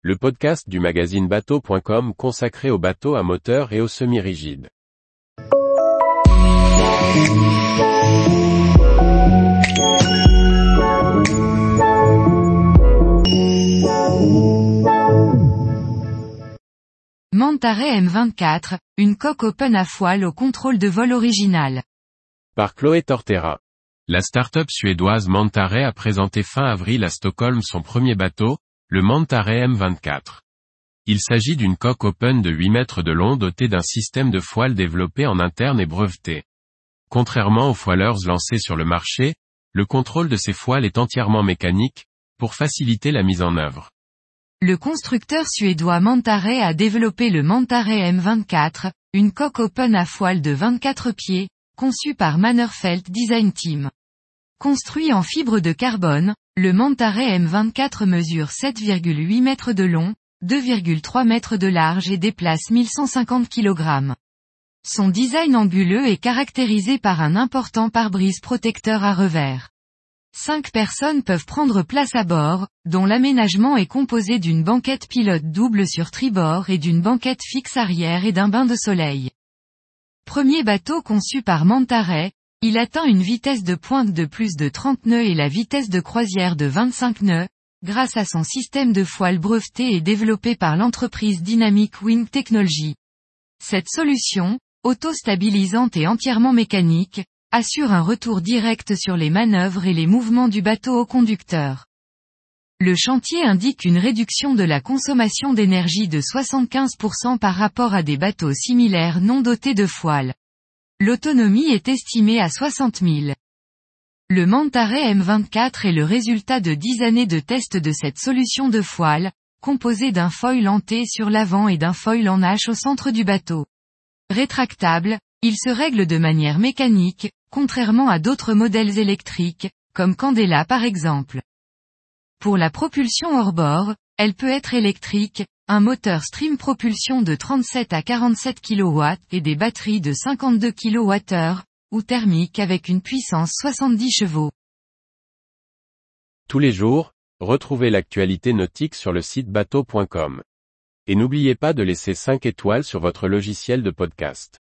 le podcast du magazine bateau.com consacré aux bateaux à moteur et aux semi-rigides. Mantaray M24, une coque open à foile au contrôle de vol original. Par Chloé Tortera. La start-up suédoise Mantaray a présenté fin avril à Stockholm son premier bateau, le Mantaray M24. Il s'agit d'une coque open de 8 mètres de long dotée d'un système de foile développé en interne et breveté. Contrairement aux foileurs lancés sur le marché, le contrôle de ces foiles est entièrement mécanique, pour faciliter la mise en œuvre. Le constructeur suédois Mantaray a développé le Mantaray M24, une coque open à foile de 24 pieds, conçue par Mannerfeld Design Team. Construit en fibre de carbone, le Mantaray M24 mesure 7,8 mètres de long, 2,3 mètres de large et déplace 1150 kg. Son design anguleux est caractérisé par un important pare-brise protecteur à revers. Cinq personnes peuvent prendre place à bord, dont l'aménagement est composé d'une banquette pilote double sur tribord et d'une banquette fixe arrière et d'un bain de soleil. Premier bateau conçu par Mantaray, il atteint une vitesse de pointe de plus de 30 nœuds et la vitesse de croisière de 25 nœuds, grâce à son système de foile breveté et développé par l'entreprise Dynamic Wing Technology. Cette solution, auto-stabilisante et entièrement mécanique, assure un retour direct sur les manœuvres et les mouvements du bateau au conducteur. Le chantier indique une réduction de la consommation d'énergie de 75% par rapport à des bateaux similaires non dotés de foiles. L'autonomie est estimée à 60 000. Le Mantaray M24 est le résultat de 10 années de tests de cette solution de foile, composée d'un foil en T sur l'avant et d'un foil en H au centre du bateau. Rétractable, il se règle de manière mécanique, contrairement à d'autres modèles électriques, comme Candela par exemple. Pour la propulsion hors bord, elle peut être électrique, un moteur stream propulsion de 37 à 47 kW et des batteries de 52 kWh, ou thermique avec une puissance 70 chevaux. Tous les jours, retrouvez l'actualité nautique sur le site bateau.com. Et n'oubliez pas de laisser 5 étoiles sur votre logiciel de podcast.